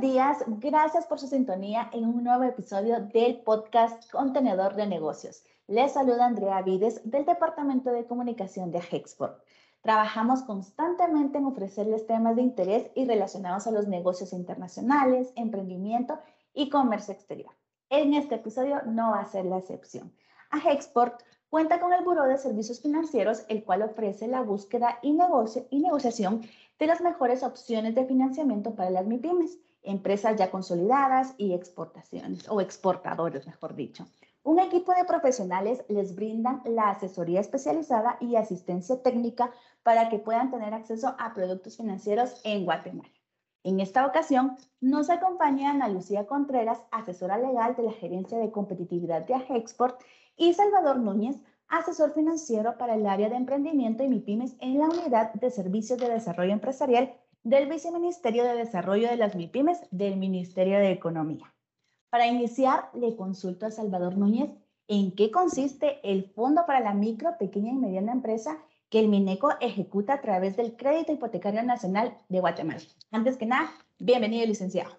buenos días. Gracias por su sintonía en un nuevo episodio del podcast Contenedor de Negocios. Les saluda Andrea Vides del Departamento de Comunicación de Hexport. Trabajamos constantemente en ofrecerles temas de interés y relacionados a los negocios internacionales, emprendimiento y comercio exterior. En este episodio no va a ser la excepción. Hexport cuenta con el Buró de Servicios Financieros, el cual ofrece la búsqueda y, negocio, y negociación de las mejores opciones de financiamiento para las MIPIMES, empresas ya consolidadas y exportaciones o exportadores, mejor dicho. Un equipo de profesionales les brindan la asesoría especializada y asistencia técnica para que puedan tener acceso a productos financieros en Guatemala. En esta ocasión nos acompaña Ana Lucía Contreras, asesora legal de la Gerencia de Competitividad de Ajexport, y Salvador Núñez, asesor financiero para el área de emprendimiento y MIPIMES en la Unidad de Servicios de Desarrollo Empresarial del Viceministerio de Desarrollo de las MIPIMES del Ministerio de Economía. Para iniciar, le consulto a Salvador Núñez en qué consiste el Fondo para la Micro, Pequeña y Mediana Empresa que el MINECO ejecuta a través del Crédito Hipotecario Nacional de Guatemala. Antes que nada, bienvenido, licenciado.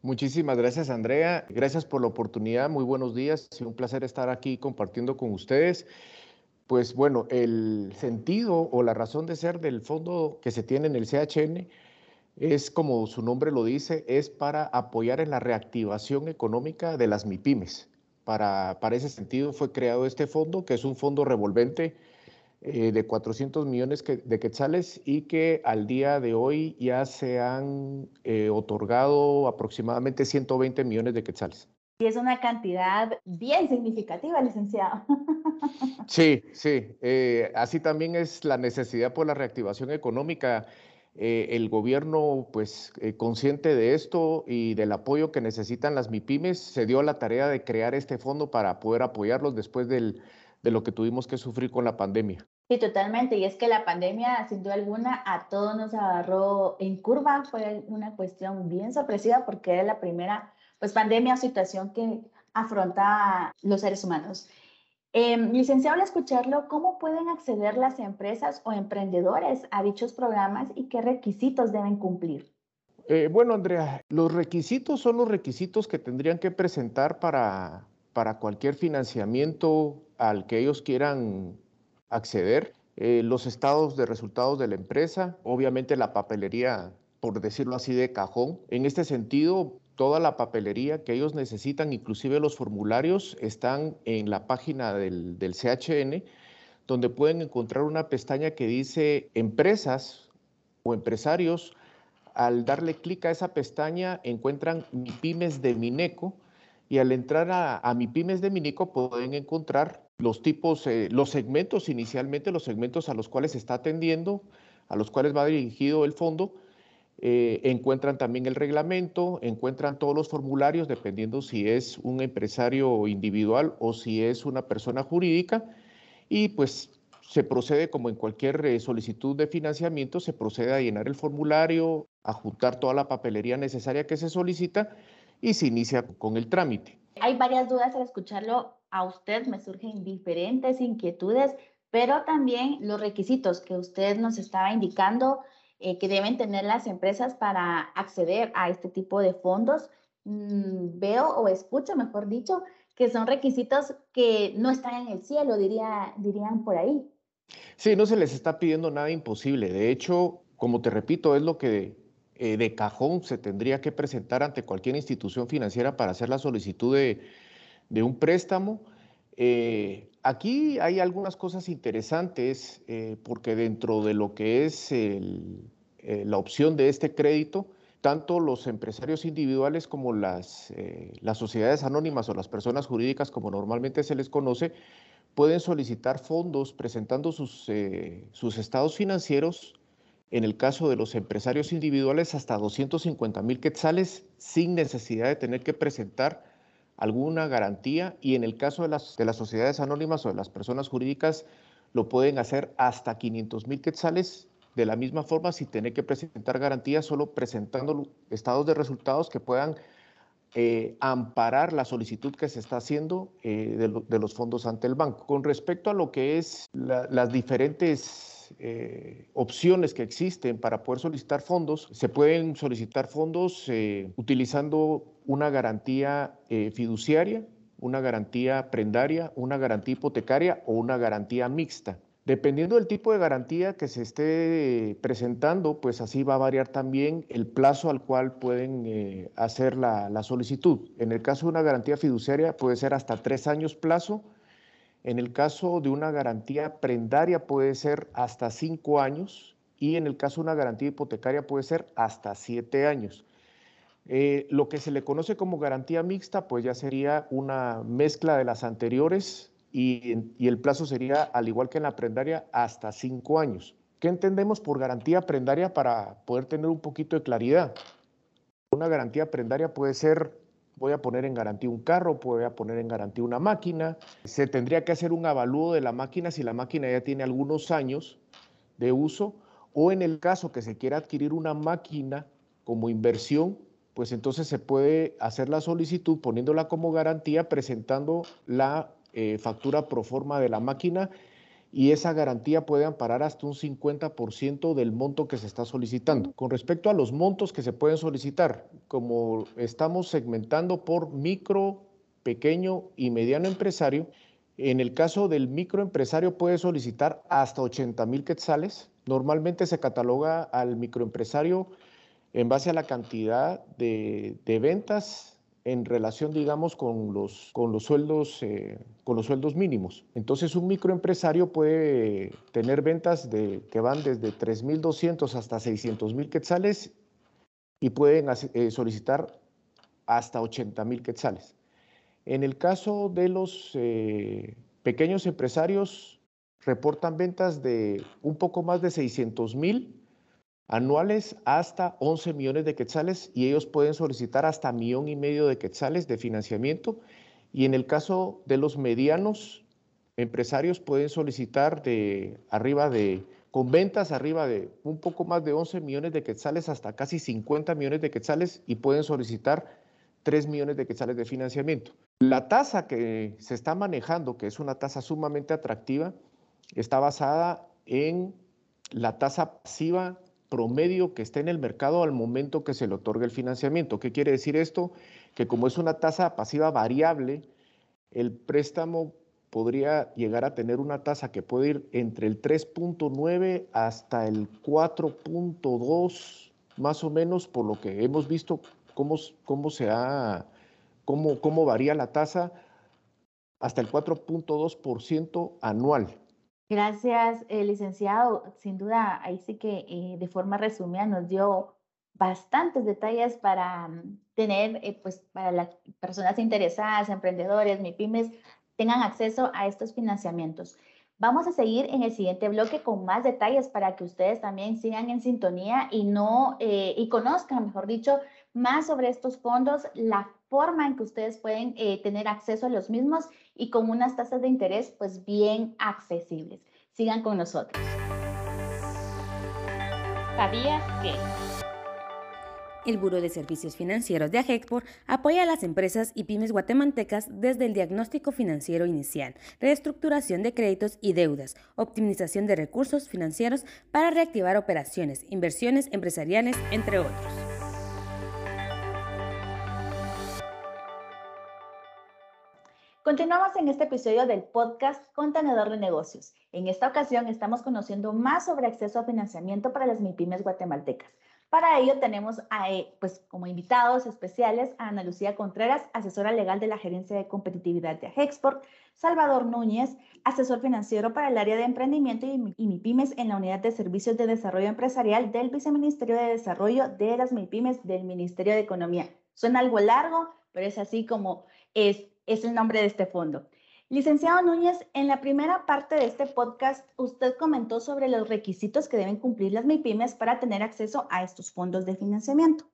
Muchísimas gracias, Andrea. Gracias por la oportunidad. Muy buenos días. Un placer estar aquí compartiendo con ustedes. Pues bueno, el sentido o la razón de ser del fondo que se tiene en el CHN es, como su nombre lo dice, es para apoyar en la reactivación económica de las MIPIMES. Para, ese sentido fue creado este fondo, que es un fondo revolvente eh, de 400 millones de quetzales y que al día de hoy ya se han eh, otorgado aproximadamente 120 millones de quetzales. Es una cantidad bien significativa, licenciado. Sí, sí. Eh, así también es la necesidad por la reactivación económica. el gobierno, pues consciente de esto y del apoyo que necesitan las MIPIMES, se dio la tarea de crear este fondo para poder apoyarlos después del, de lo que tuvimos que sufrir con la pandemia. Sí, totalmente. Y es que la pandemia, sin duda alguna, a todos nos agarró en curva. Fue una cuestión bien sorpresiva porque era la primera pues, pandemia o situación que afronta los seres humanos. Em, licenciado, al escucharlo, ¿cómo pueden acceder las empresas o emprendedores a dichos programas y qué requisitos deben cumplir? Eh, bueno, Andrea, los requisitos son los requisitos que tendrían que presentar para, para cualquier financiamiento al que ellos quieran acceder, eh, los estados de resultados de la empresa, obviamente la papelería, por decirlo así, de cajón. En este sentido, toda la papelería que ellos necesitan, inclusive los formularios, están en la página del, del CHN, donde pueden encontrar una pestaña que dice empresas o empresarios. Al darle clic a esa pestaña encuentran pymes de Mineco y al entrar a, a mi pymes de Mineco pueden encontrar los tipos, eh, los segmentos inicialmente, los segmentos a los cuales está atendiendo, a los cuales va dirigido el fondo, eh, encuentran también el reglamento, encuentran todos los formularios, dependiendo si es un empresario individual o si es una persona jurídica, y pues se procede como en cualquier eh, solicitud de financiamiento, se procede a llenar el formulario, a juntar toda la papelería necesaria que se solicita y se inicia con el trámite. Hay varias dudas al escucharlo a usted me surgen diferentes inquietudes, pero también los requisitos que usted nos estaba indicando eh, que deben tener las empresas para acceder a este tipo de fondos. Mm, veo o escucho, mejor dicho, que son requisitos que no están en el cielo, diría, dirían por ahí. Sí, no se les está pidiendo nada imposible. De hecho, como te repito, es lo que eh, de cajón se tendría que presentar ante cualquier institución financiera para hacer la solicitud de, de un préstamo. Eh, aquí hay algunas cosas interesantes eh, porque dentro de lo que es eh, la opción de este crédito, tanto los empresarios individuales como las, las sociedades anónimas o las personas jurídicas, como normalmente se les conoce, pueden solicitar fondos presentando sus, sus estados financieros en el caso de los empresarios individuales hasta 250 mil quetzales sin necesidad de tener que presentar alguna garantía y en el caso de las, de las sociedades anónimas o de las personas jurídicas lo pueden hacer hasta 500 mil quetzales de la misma forma sin tener que presentar garantías, solo presentando estados de resultados que puedan eh, amparar la solicitud que se está haciendo eh, de, los fondos ante el banco. Con respecto a lo que es las diferentes eh, opciones que existen para poder solicitar fondos. Se pueden solicitar fondos eh, utilizando una garantía eh, fiduciaria, una garantía prendaria, una garantía hipotecaria o una garantía mixta. Dependiendo del tipo de garantía que se esté presentando, pues así va a variar también el plazo al cual pueden hacer la, la solicitud. En el caso de una garantía fiduciaria puede ser hasta tres años plazo en el caso de una garantía prendaria puede ser hasta cinco años y en el caso de una garantía hipotecaria puede ser hasta siete años. Eh, lo que se le conoce como garantía mixta, pues ya sería una mezcla de las anteriores y, y, el plazo sería, al igual que en la prendaria, hasta cinco años. ¿Qué entendemos por garantía prendaria para poder tener un poquito de claridad? Una garantía prendaria puede ser voy a poner en garantía un carro, voy a poner en garantía una máquina. Se tendría que hacer un avalúo de la máquina si la máquina ya tiene algunos años de uso o en el caso que se quiera adquirir una máquina como inversión, pues entonces se puede hacer la solicitud poniéndola como garantía, presentando la eh, factura pro forma de la máquina y esa garantía puede amparar hasta un 50% del monto que se está solicitando. Con respecto a los montos que se pueden solicitar, como estamos segmentando por micro, pequeño y mediano empresario, en el caso del microempresario puede solicitar hasta 80 mil quetzales. Normalmente se cataloga al microempresario en base a la cantidad de, de ventas en relación, digamos, con los, con los, sueldos, eh, con los sueldos mínimos. Entonces, un microempresario puede tener ventas de, que van desde 3.200 hasta 600.000 quetzales y pueden eh, solicitar hasta 80.000 quetzales. En el caso de los eh, pequeños empresarios, reportan ventas de un poco más de 600.000 anuales hasta 11 millones de quetzales y ellos pueden solicitar hasta millón y medio de quetzales de financiamiento. Y en el caso de los medianos empresarios pueden solicitar de arriba de, con ventas arriba de un poco más de 11 millones de quetzales hasta casi 50 millones de quetzales y pueden solicitar 3 millones de quetzales de financiamiento. La tasa que se está manejando, que es una tasa sumamente atractiva, está basada en la tasa pasiva promedio que esté en el mercado al momento que se le otorga el financiamiento. ¿Qué quiere decir esto? Que como es una tasa pasiva variable, el préstamo podría llegar a tener una tasa que puede ir entre el 3.9 hasta el 4.2, más o menos, por lo que hemos visto cómo, cómo se ha, cómo, cómo varía la tasa hasta el 4.2% anual. Gracias, eh, licenciado. Sin duda, ahí sí que eh, de forma resumida nos dio bastantes detalles para mm, tener, eh, pues, para las personas interesadas, emprendedores, MIPIMES, tengan acceso a estos financiamientos. Vamos a seguir en el siguiente bloque con más detalles para que ustedes también sigan en sintonía y no y conozcan, mejor dicho, más sobre estos fondos, la forma en que ustedes pueden eh, tener acceso a los mismos y con unas tasas de interés pues bien accesibles. Sigan con nosotros. ¿Sabías que? El Buro de Servicios Financieros de AGEXPOR apoya a las empresas y pymes guatemaltecas desde el diagnóstico financiero inicial, reestructuración de créditos y deudas, optimización de recursos financieros para reactivar operaciones, inversiones empresariales, entre otros. Continuamos en este episodio del podcast Contenedor de Negocios. En esta ocasión estamos conociendo más sobre acceso a financiamiento para las MIPIMES guatemaltecas. Para ello tenemos a, eh, pues, como invitados especiales a Ana Lucía Contreras, asesora legal de la Gerencia de Competitividad de Agexport, Salvador Núñez, asesor financiero para el área de emprendimiento y, MIPIMES en la Unidad de Servicios de Desarrollo Empresarial del Viceministerio de Desarrollo de las MIPIMES del Ministerio de Economía. Suena algo largo, pero es así como es es el nombre de este fondo. Licenciado Núñez, en la primera parte de este podcast, usted comentó sobre los requisitos que deben cumplir las MIPIMES para tener acceso a estos fondos de financiamiento.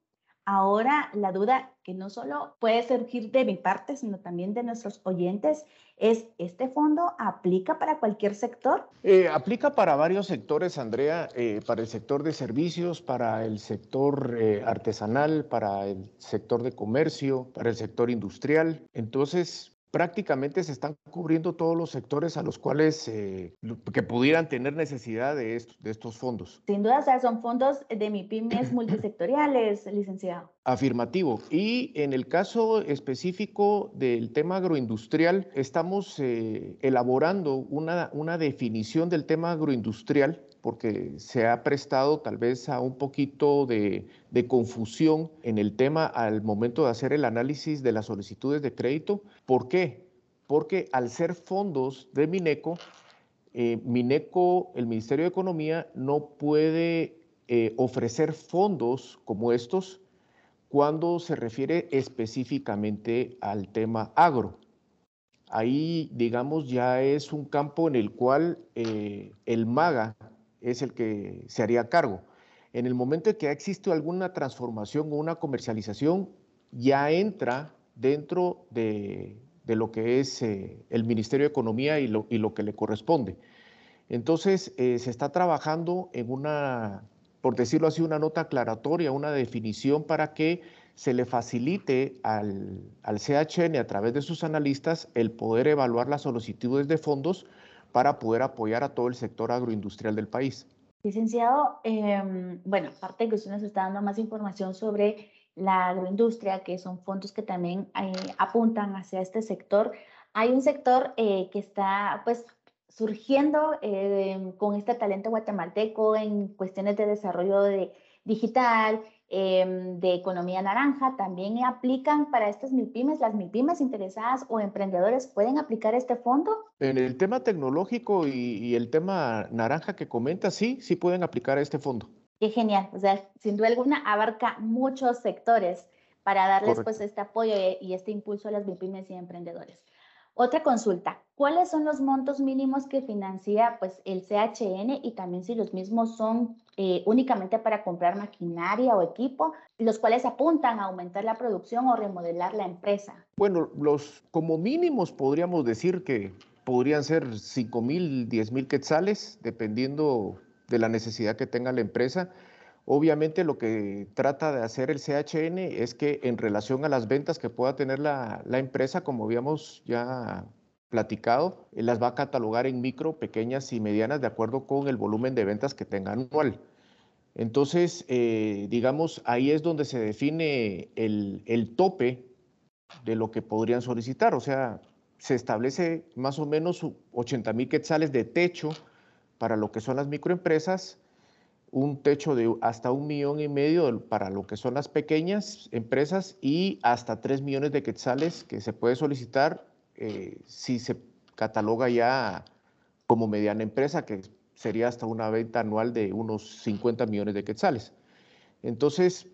Ahora, la duda que no solo puede surgir de mi parte, sino también de nuestros oyentes, es, ¿este fondo aplica para cualquier sector? Eh, aplica para varios sectores, Andrea, eh, para el sector de servicios, para el sector eh, artesanal, para el sector de comercio, para el sector industrial. Entonces, prácticamente se están cubriendo todos los sectores a los cuales eh, que pudieran tener necesidad de, de estos fondos. Sin duda, o sea, son fondos de MIPIMES multisectoriales, licenciado. Afirmativo. Y en el caso específico del tema agroindustrial, estamos eh, elaborando una, una definición del tema agroindustrial porque se ha prestado tal vez a un poquito de, confusión en el tema al momento de hacer el análisis de las solicitudes de crédito. ¿Por qué? Porque al ser fondos de Mineco, eh, Mineco, el Ministerio de Economía, no puede eh, ofrecer fondos como estos cuando se refiere específicamente al tema agro. Ahí, digamos, ya es un campo en el cual eh, el MAGA, es el que se haría cargo. En el momento en que existe alguna transformación o una comercialización, ya entra dentro de, lo que es eh, el Ministerio de Economía y lo, que le corresponde. Entonces, eh, se está trabajando en una, por decirlo así, una nota aclaratoria, una definición para que se le facilite al, al CHN a través de sus analistas el poder evaluar las solicitudes de fondos para poder apoyar a todo el sector agroindustrial del país. Licenciado, em, bueno, aparte que usted nos está dando más información sobre la agroindustria, que son fondos que también eh, apuntan hacia este sector, hay un sector eh, que está pues surgiendo eh, con este talento guatemalteco en cuestiones de desarrollo de digital, Em, de economía naranja también aplican para estas MIPIMES. Las MIPIMES interesadas o emprendedores pueden aplicar este fondo. En el tema tecnológico y, el tema naranja que comenta, sí, sí pueden aplicar este fondo. Qué genial. O sea, sin duda alguna abarca muchos sectores para darles pues este apoyo y este impulso a las MIPIMES y emprendedores. Otra consulta, ¿cuáles son los montos mínimos que financia pues, el CHN y también si los mismos son eh, únicamente para comprar maquinaria o equipo, los cuales apuntan a aumentar la producción o remodelar la empresa? Bueno, los como mínimos podríamos decir que podrían ser 5 mil, 10 mil quetzales, dependiendo de la necesidad que tenga la empresa. Obviamente lo que trata de hacer el CHN es que en relación a las ventas que pueda tener la, empresa, como habíamos ya platicado, eh, las va a catalogar en micro, pequeñas y medianas de acuerdo con el volumen de ventas que tenga anual. Entonces, eh, digamos, ahí es donde se define el, el tope de lo que podrían solicitar. O sea, se establece más o menos 80 mil quetzales de techo para lo que son las microempresas un techo de hasta un millón y medio para lo que son las pequeñas empresas y hasta tres millones de quetzales que se puede solicitar eh, si se cataloga ya como mediana empresa, que sería hasta una venta anual de unos 50 millones de quetzales. Entonces,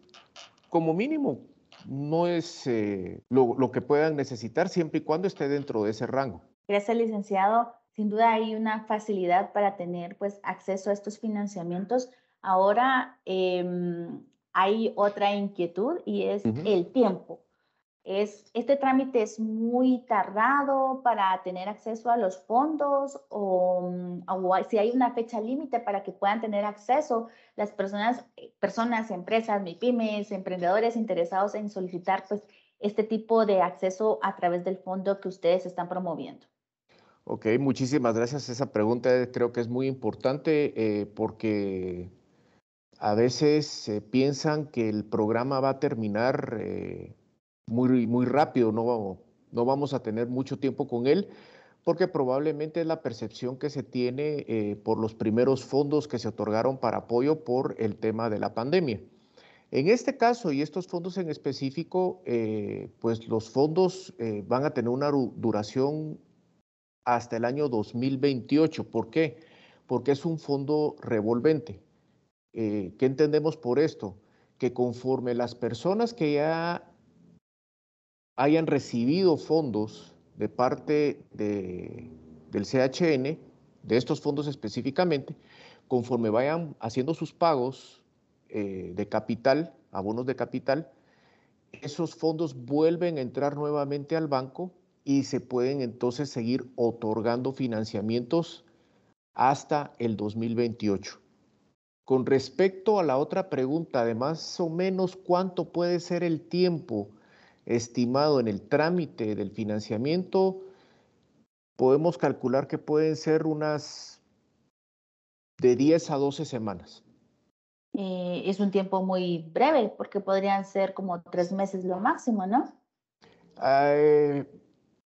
como mínimo, no es eh, lo, lo que puedan necesitar siempre y cuando esté dentro de ese rango. Gracias, licenciado. Sin duda hay una facilidad para tener pues, acceso a estos financiamientos Ahora em, hay otra inquietud y es el tiempo. Es, ¿Este trámite es muy tardado para tener acceso a los fondos o, mm, si hay una fecha límite para que puedan tener acceso las personas, eh, personas, empresas, MIPIMES, emprendedores interesados en solicitar pues, este tipo de acceso a través del fondo que ustedes están promoviendo? Ok, muchísimas gracias. Esa pregunta creo que es muy importante eh, porque a veces se piensan que el programa va a terminar eh, muy, muy rápido, no, no vamos a tener mucho tiempo con él, porque probablemente es la percepción que se tiene eh, por los primeros fondos que se otorgaron para apoyo por el tema de la pandemia. En este caso y estos fondos en específico, eh, pues los fondos van a tener una duración hasta el año 2028. ¿Por qué? Porque es un fondo revolvente. Eh, ¿Qué entendemos por esto? Que conforme las personas que ya hayan recibido fondos de parte del CHN, de estos fondos específicamente, conforme vayan haciendo sus pagos eh, de capital, abonos de capital, esos fondos vuelven a entrar nuevamente al banco y se pueden entonces seguir otorgando financiamientos hasta el 2028. Con respecto a la otra pregunta de más o menos cuánto puede ser el tiempo estimado en el trámite del financiamiento, podemos calcular que pueden ser unas de 10 a 12 semanas. Eh, es un tiempo muy breve, porque podrían ser como tres meses lo máximo, ¿no? Eh,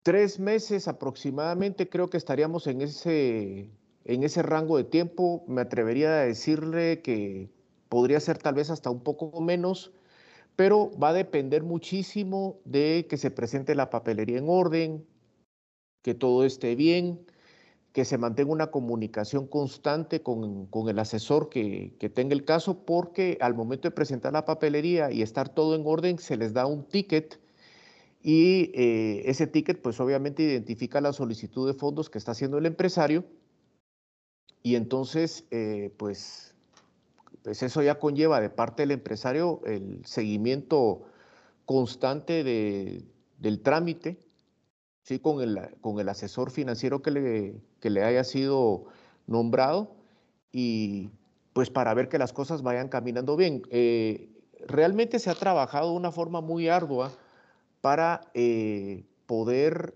tres meses aproximadamente, creo que estaríamos en ese, en ese rango de tiempo. Me atrevería a decirle que podría ser tal vez hasta un poco menos, pero va a depender muchísimo de que se presente la papelería en orden, que todo esté bien, que se mantenga una comunicación constante con, el asesor que, tenga el caso, porque al momento de presentar la papelería y estar todo en orden, se les da un ticket y eh, ese ticket pues obviamente identifica la solicitud de fondos que está haciendo el empresario y entonces eh, pues, pues eso ya conlleva de parte del empresario el seguimiento constante del trámite ¿sí? con, el, con el asesor financiero que le, que le haya sido nombrado y pues para ver que las cosas vayan caminando bien. Eh, realmente se ha trabajado de una forma muy ardua para eh, poder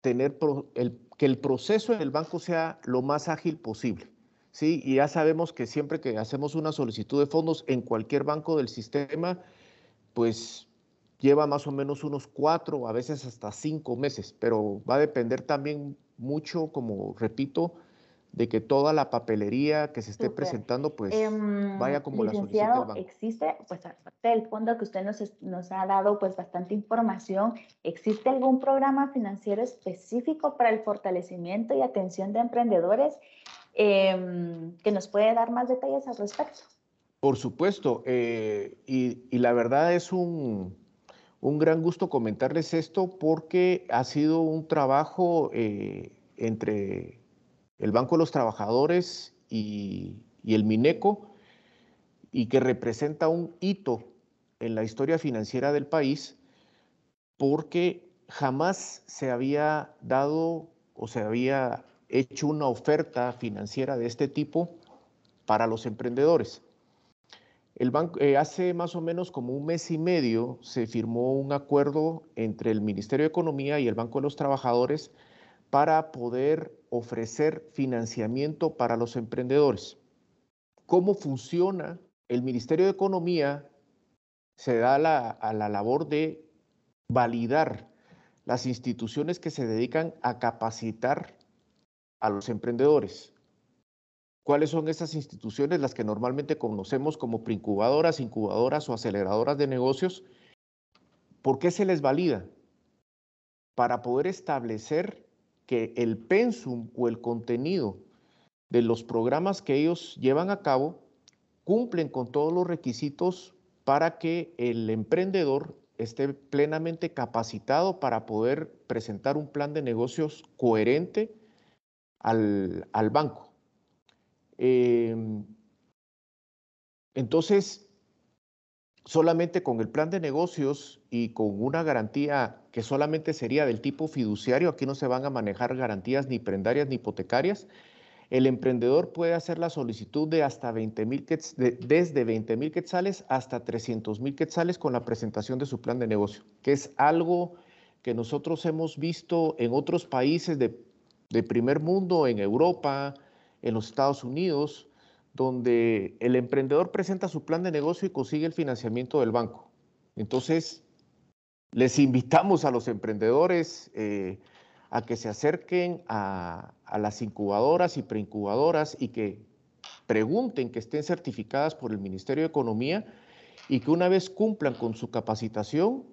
tener el, que el proceso en el banco sea lo más ágil posible. ¿sí? Y ya sabemos que siempre que hacemos una solicitud de fondos en cualquier banco del sistema, pues lleva más o menos unos cuatro, a veces hasta cinco meses, pero va a depender también mucho, como repito, de que toda la papelería que se esté presentando, pues em, vaya como la solicite el banco. Existe, pues aparte del fondo que usted nos, nos ha dado, pues bastante información, ¿existe algún programa financiero específico para el fortalecimiento y atención de emprendedores em, que nos puede dar más detalles al respecto? Por supuesto, eh, y, y la verdad es un, un gran gusto comentarles esto porque ha sido un trabajo eh, entre el Banco de los Trabajadores y, el Mineco y que representa un hito en la historia financiera del país porque jamás se había dado o se había hecho una oferta financiera de este tipo para los emprendedores. El banco, eh, hace más o menos como un mes y medio se firmó un acuerdo entre el Ministerio de Economía y el Banco de los Trabajadores para poder ofrecer financiamiento para los emprendedores. ¿Cómo funciona? El Ministerio de Economía se da a la labor de validar las instituciones que se dedican a capacitar a los emprendedores. ¿Cuáles son esas instituciones? Las que normalmente conocemos como preincubadoras, incubadoras o aceleradoras de negocios. ¿Por qué se les valida? Para poder establecer que el pensum o el contenido de los programas que ellos llevan a cabo cumplen con todos los requisitos para que el emprendedor esté plenamente capacitado para poder presentar un plan de negocios coherente al, al banco. Em, entonces, solamente con el plan de negocios y con una garantía que solamente sería del tipo fiduciario, aquí no se van a manejar garantías ni prendarias ni hipotecarias, el emprendedor puede hacer la solicitud de hasta 20 mil desde 20 mil quetzales hasta 300 mil quetzales con la presentación de su plan de negocio, que es algo que nosotros hemos visto en otros países de, de primer mundo, en Europa, en los Estados Unidos, donde el emprendedor presenta su plan de negocio y consigue el financiamiento del banco. Entonces, les invitamos a los emprendedores eh, a que se acerquen a, a, las incubadoras y preincubadoras y que pregunten que estén certificadas por el Ministerio de Economía y que una vez cumplan con su capacitación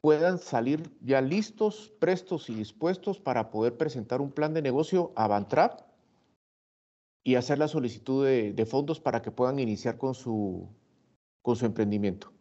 puedan salir ya listos, prestos y dispuestos para poder presentar un plan de negocio a Bantrap y hacer la solicitud de, fondos para que puedan iniciar con su, con su emprendimiento.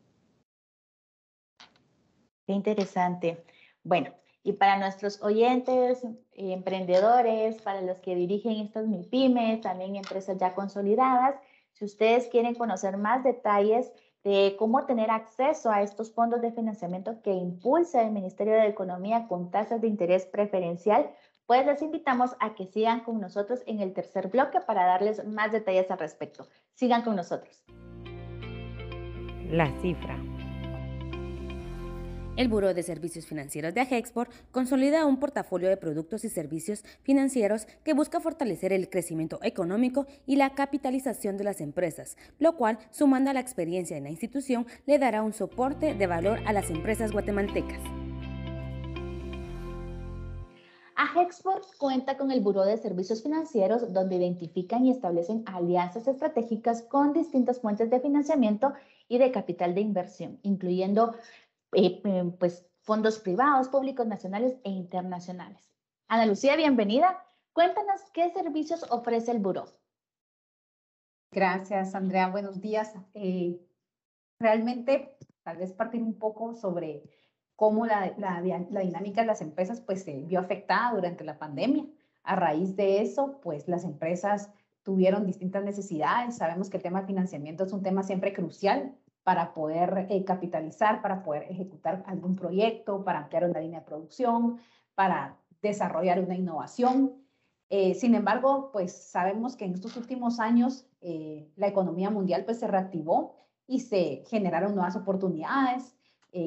Qué interesante. Bueno, y para nuestros oyentes, eh, emprendedores, para los que dirigen estas MIPIMES, también empresas ya consolidadas, si ustedes quieren conocer más detalles de cómo tener acceso a estos fondos de financiamiento que impulsa el Ministerio de Economía con tasas de interés preferencial, pues les invitamos a que sigan con nosotros en el tercer bloque para darles más detalles al respecto. Sigan con nosotros. La cifra. El Buró de Servicios Financieros de Agexport consolida un portafolio de productos y servicios financieros que busca fortalecer el crecimiento económico y la capitalización de las empresas, lo cual, sumando a la experiencia en la institución, le dará un soporte de valor a las empresas guatemaltecas. Agexport cuenta con el Buró de Servicios Financieros donde identifican y establecen alianzas estratégicas con distintas fuentes de financiamiento y de capital de inversión, incluyendo eh, eh, pues, fondos privados, públicos, nacionales e internacionales. Ana Lucía, bienvenida. Cuéntanos qué servicios ofrece el buró. Gracias, Andrea. Buenos días. Eh, realmente, tal vez partir un poco sobre cómo la, la, la, dinámica de las empresas pues, se vio afectada durante la pandemia. A raíz de eso, pues las empresas tuvieron distintas necesidades. Sabemos que el tema de financiamiento es un tema siempre crucial para poder eh, capitalizar, para poder ejecutar algún proyecto, para ampliar una línea de producción, para desarrollar una innovación. Eh, sin embargo, pues sabemos que en estos últimos años eh, la economía mundial pues se reactivó y se generaron nuevas oportunidades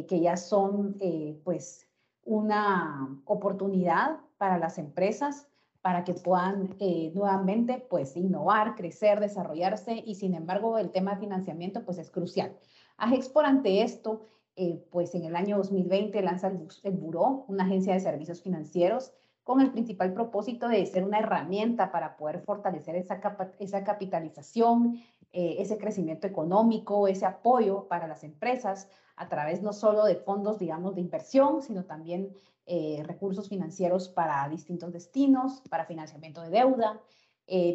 que ya son pues una oportunidad para las empresas para que puedan nuevamente pues innovar, crecer, desarrollarse y sin embargo el tema de financiamiento pues es crucial. Agexpor ante esto, eh, pues en el año 2020 lanza el, el Buró, una agencia de servicios financieros, con el principal propósito de ser una herramienta para poder fortalecer esa, esa capitalización, eh, ese crecimiento económico, ese apoyo para las empresas a través no solo de fondos, digamos, de inversión, sino también eh, recursos financieros para distintos destinos, para financiamiento de deuda,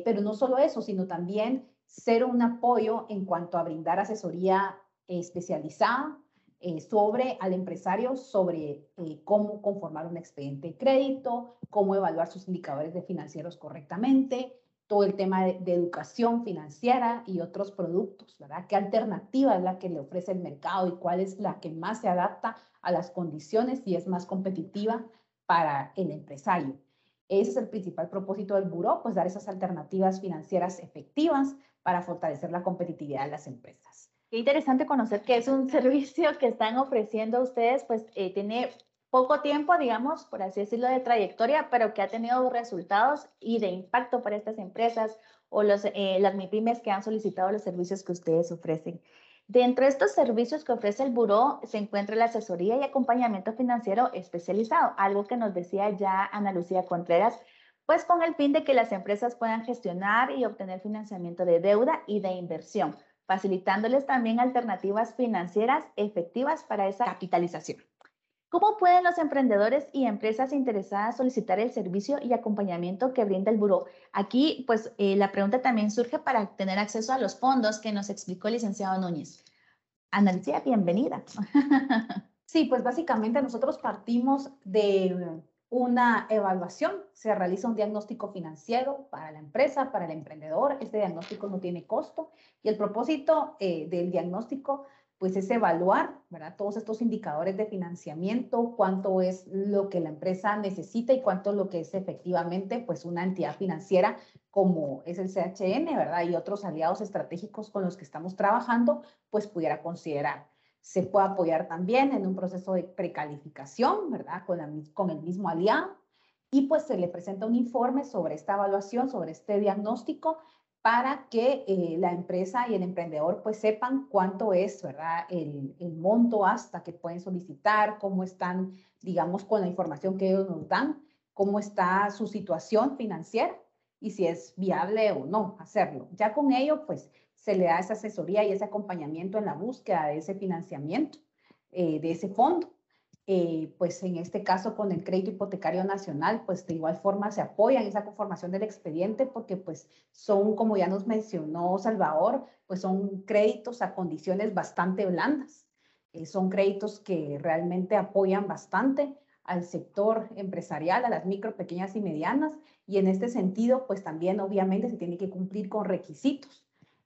pero no solo eso, sino también ser un apoyo en cuanto a brindar asesoría especializada eh, sobre al empresario sobre eh, cómo conformar un expediente de crédito, cómo evaluar sus indicadores de financieros correctamente, todo el tema de, educación financiera y otros productos, ¿verdad? ¿Qué alternativa es la que le ofrece el mercado y cuál es la que más se adapta a las condiciones y es más competitiva para el empresario? Ese es el principal propósito del buró, pues dar esas alternativas financieras efectivas para fortalecer la competitividad de las empresas. Qué interesante conocer que es un servicio que están ofreciendo ustedes, pues eh, tiene poco tiempo, digamos, por así decirlo, de trayectoria, pero que ha tenido resultados y de impacto para estas empresas o los, eh, las MIPIMES que han solicitado los servicios que ustedes ofrecen. Dentro de estos servicios que ofrece el buró se encuentra la asesoría y acompañamiento financiero especializado, algo que nos decía ya Ana Lucía Contreras, pues con el fin de que las empresas puedan gestionar y obtener financiamiento de deuda y de inversión facilitándoles también alternativas financieras efectivas para esa capitalización. ¿Cómo pueden los emprendedores y empresas interesadas solicitar el servicio y acompañamiento que brinda el buró? Aquí, pues, eh, la pregunta también surge para tener acceso a los fondos que nos explicó el licenciado Núñez. Ana bienvenida. Sí, pues básicamente nosotros partimos de una evaluación, se realiza un diagnóstico financiero para la empresa, para el emprendedor. Este diagnóstico no tiene costo y el propósito eh, del diagnóstico pues es evaluar ¿verdad? todos estos indicadores de financiamiento, cuánto es lo que la empresa necesita y cuánto es lo que es efectivamente pues una entidad financiera como es el CHN, ¿verdad? Y otros aliados estratégicos con los que estamos trabajando, pues pudiera considerar se puede apoyar también en un proceso de precalificación, ¿verdad? Con, con el mismo aliado. Y pues se le presenta un informe sobre esta evaluación, sobre este diagnóstico, para que eh, la empresa y el emprendedor pues sepan cuánto es, ¿verdad? El, monto hasta que pueden solicitar, cómo están, digamos, con la información que ellos nos dan, cómo está su situación financiera y si es viable o no hacerlo. Ya con ello, pues se le da esa asesoría y ese acompañamiento en la búsqueda de ese financiamiento, eh, de ese fondo. Eh, pues en este caso con el crédito hipotecario nacional, pues de igual forma se apoya en esa conformación del expediente porque pues son, como ya nos mencionó Salvador, pues son créditos a condiciones bastante blandas. Eh, son créditos que realmente apoyan bastante al sector empresarial, a las micro, pequeñas y medianas. Y en este sentido, pues también obviamente se tiene que cumplir con requisitos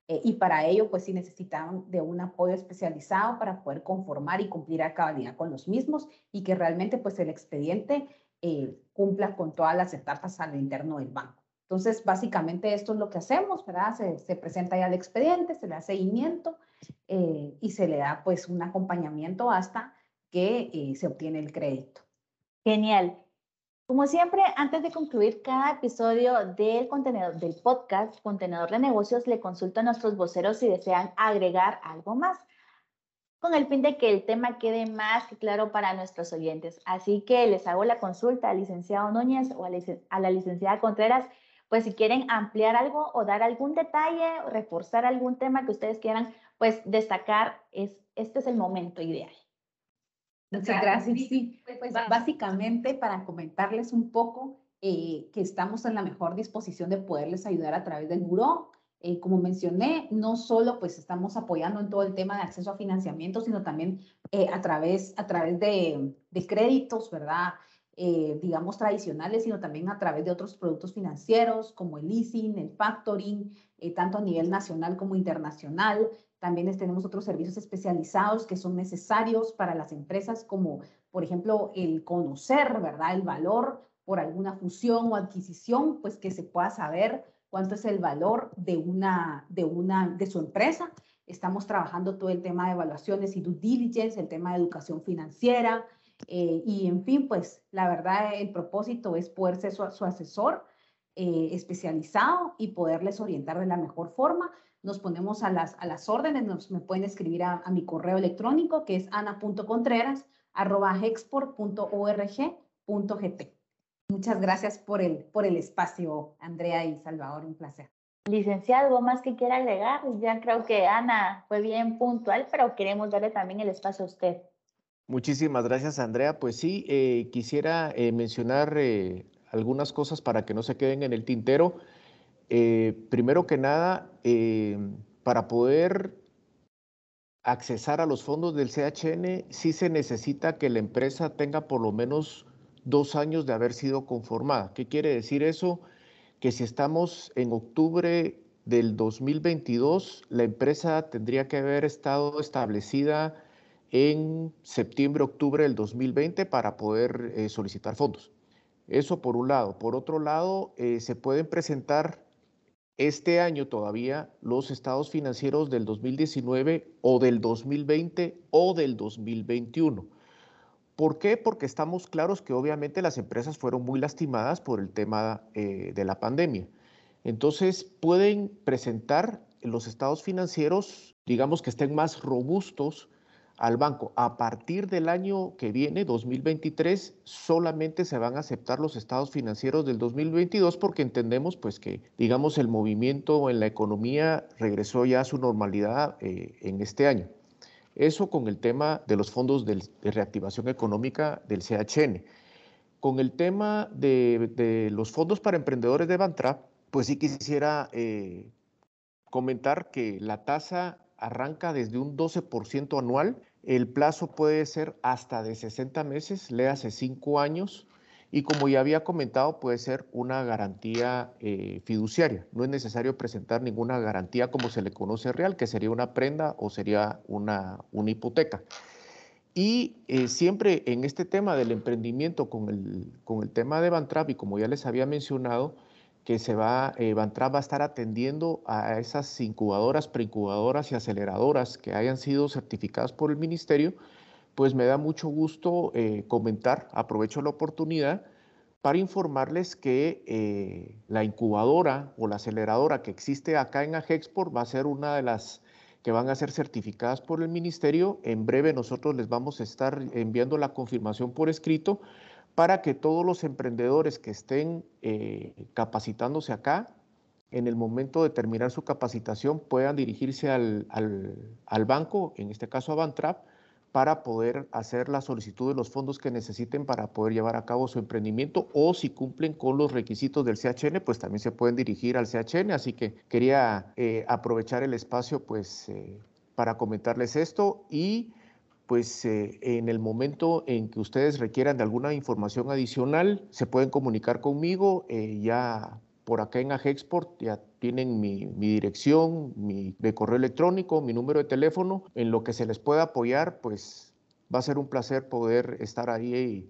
eh, y para ello, pues sí necesitan de un apoyo especializado para poder conformar y cumplir a cabalidad con los mismos y que realmente pues el expediente eh, cumpla con todas las etapas al interno del banco. Entonces, básicamente esto es lo que hacemos, ¿verdad? Se, se presenta ya el expediente, se le da seguimiento eh, y se le da pues un acompañamiento hasta que se obtiene el crédito. Genial. Como siempre, antes de concluir cada episodio del contenedor del podcast Contenedor de Negocios, le consulto a nuestros voceros si desean agregar algo más, con el fin de que el tema quede más que claro para nuestros oyentes. Así que les hago la consulta al licenciado Núñez o a la licenciada Contreras, pues si quieren ampliar algo o dar algún detalle o reforzar algún tema que ustedes quieran, pues destacar, es, este es el momento ideal. Muchas gracias. Sí, pues, pues básicamente para comentarles un poco eh, que estamos en la mejor disposición de poderles ayudar a través del buró. Eh, como mencioné, no solo pues estamos apoyando en todo el tema de acceso a financiamiento, sino también eh, a través, a través de, de créditos, ¿verdad? digamos, tradicionales, sino también a través de otros productos financieros como el leasing, el factoring, tanto a nivel nacional como internacional. También tenemos otros servicios especializados que son necesarios para las empresas, como por ejemplo el conocer, ¿verdad? El valor por alguna fusión o adquisición, pues que se pueda saber cuánto es el valor de una, de una, de su empresa. Estamos trabajando todo el tema de evaluaciones y due diligence, el tema de educación financiera, eh, y en fin, pues la verdad el propósito es poder ser su, asesor eh, especializado y poderles orientar de la mejor forma nos ponemos a las, a las órdenes, nos, me pueden escribir a, mi correo electrónico que es ana.contreras.org.gt. Muchas gracias por el, por el espacio, Andrea y Salvador, un placer. Licenciado, ¿algo más que quiera agregar? Ya creo que Ana fue bien puntual, pero queremos darle también el espacio a usted. Muchísimas gracias, Andrea. Pues sí, eh, quisiera eh, mencionar eh, algunas cosas para que no se queden en el tintero. Eh, primero que nada, eh, para poder accesar a los fondos del CHN, sí se necesita que la empresa tenga por lo menos dos años de haber sido conformada. ¿Qué quiere decir eso? Que si estamos en octubre del 2022, la empresa tendría que haber estado establecida en septiembre, octubre del 2020 para poder eh, solicitar fondos. Eso por un lado. Por otro lado, se pueden presentar este año todavía los estados financieros del 2019 o del 2020 o del 2021. ¿Por qué? Porque estamos claros que obviamente las empresas fueron muy lastimadas por el tema eh, de la pandemia. Entonces pueden presentar los estados financieros, digamos que estén más robustos al banco. A partir del año que viene, 2023, solamente se van a aceptar los estados financieros del 2022 porque entendemos pues que, digamos, el movimiento en la economía regresó ya a su normalidad eh, en este año. Eso con el tema de los fondos de reactivación económica del CHN. Con el tema de, los fondos para emprendedores de Bantra, pues sí quisiera eh, comentar que la tasa arranca desde un 12% anual el plazo puede ser hasta de 60 meses, le hace 5 años y como ya había comentado puede ser una garantía eh, fiduciaria. No es necesario presentar ninguna garantía como se le conoce real, que sería una prenda o sería una, una hipoteca. Y eh, siempre en este tema del emprendimiento con el, con el tema de Bantrap y como ya les había mencionado, que se va, eh, va a estar atendiendo a esas incubadoras, preincubadoras y aceleradoras que hayan sido certificadas por el ministerio, pues me da mucho gusto eh, comentar, aprovecho la oportunidad para informarles que eh, la incubadora o la aceleradora que existe acá en Agexport va a ser una de las que van a ser certificadas por el ministerio. En breve nosotros les vamos a estar enviando la confirmación por escrito para que todos los emprendedores que estén eh, capacitándose acá, en el momento de terminar su capacitación, puedan dirigirse al, banco, en este caso a Bantrap, para poder hacer la solicitud de los fondos que necesiten para poder llevar a cabo su emprendimiento o si cumplen con los requisitos del CHN, pues también se pueden dirigir al CHN. Así que quería eh, aprovechar el espacio pues eh, para comentarles esto y pues eh, en el momento en que ustedes requieran de alguna información adicional, se pueden comunicar conmigo. Eh, ya por acá en Agexport ya tienen mi, dirección, mi correo electrónico, mi número de teléfono. En lo que se les pueda apoyar, pues va a ser un placer poder estar ahí y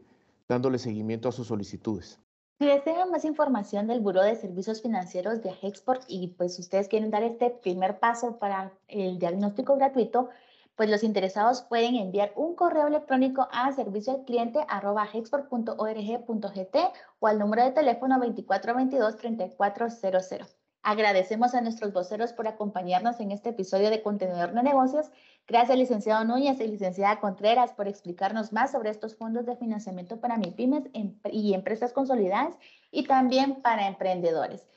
dándole seguimiento a sus solicitudes. Si desean más información del Buró de Servicios Financieros de Agexport y pues ustedes quieren dar este primer paso para el diagnóstico gratuito, pues los interesados pueden enviar un correo electrónico a servicio al cliente o al número de teléfono 2422-3400. Agradecemos a nuestros voceros por acompañarnos en este episodio de Contenedor de Negocios. Gracias, licenciado Núñez y licenciada Contreras, por explicarnos más sobre estos fondos de financiamiento para MIPIMES y empresas consolidadas y también para emprendedores.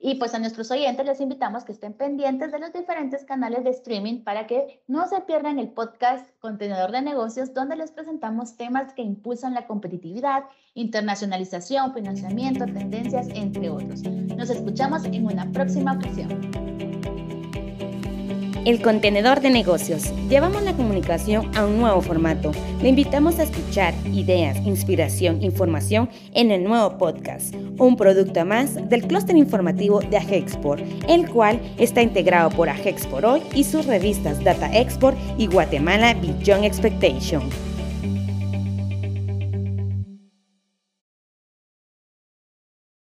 Y pues a nuestros oyentes les invitamos que estén pendientes de los diferentes canales de streaming para que no se pierdan el podcast Contenedor de Negocios, donde les presentamos temas que impulsan la competitividad, internacionalización, financiamiento, tendencias, entre otros. Nos escuchamos en una próxima ocasión. El contenedor de negocios. Llevamos la comunicación a un nuevo formato. Le invitamos a escuchar ideas, inspiración, información en el nuevo podcast, un producto más del clúster informativo de Agexport, el cual está integrado por Agexport Hoy y sus revistas Data Export y Guatemala Beyond Expectation.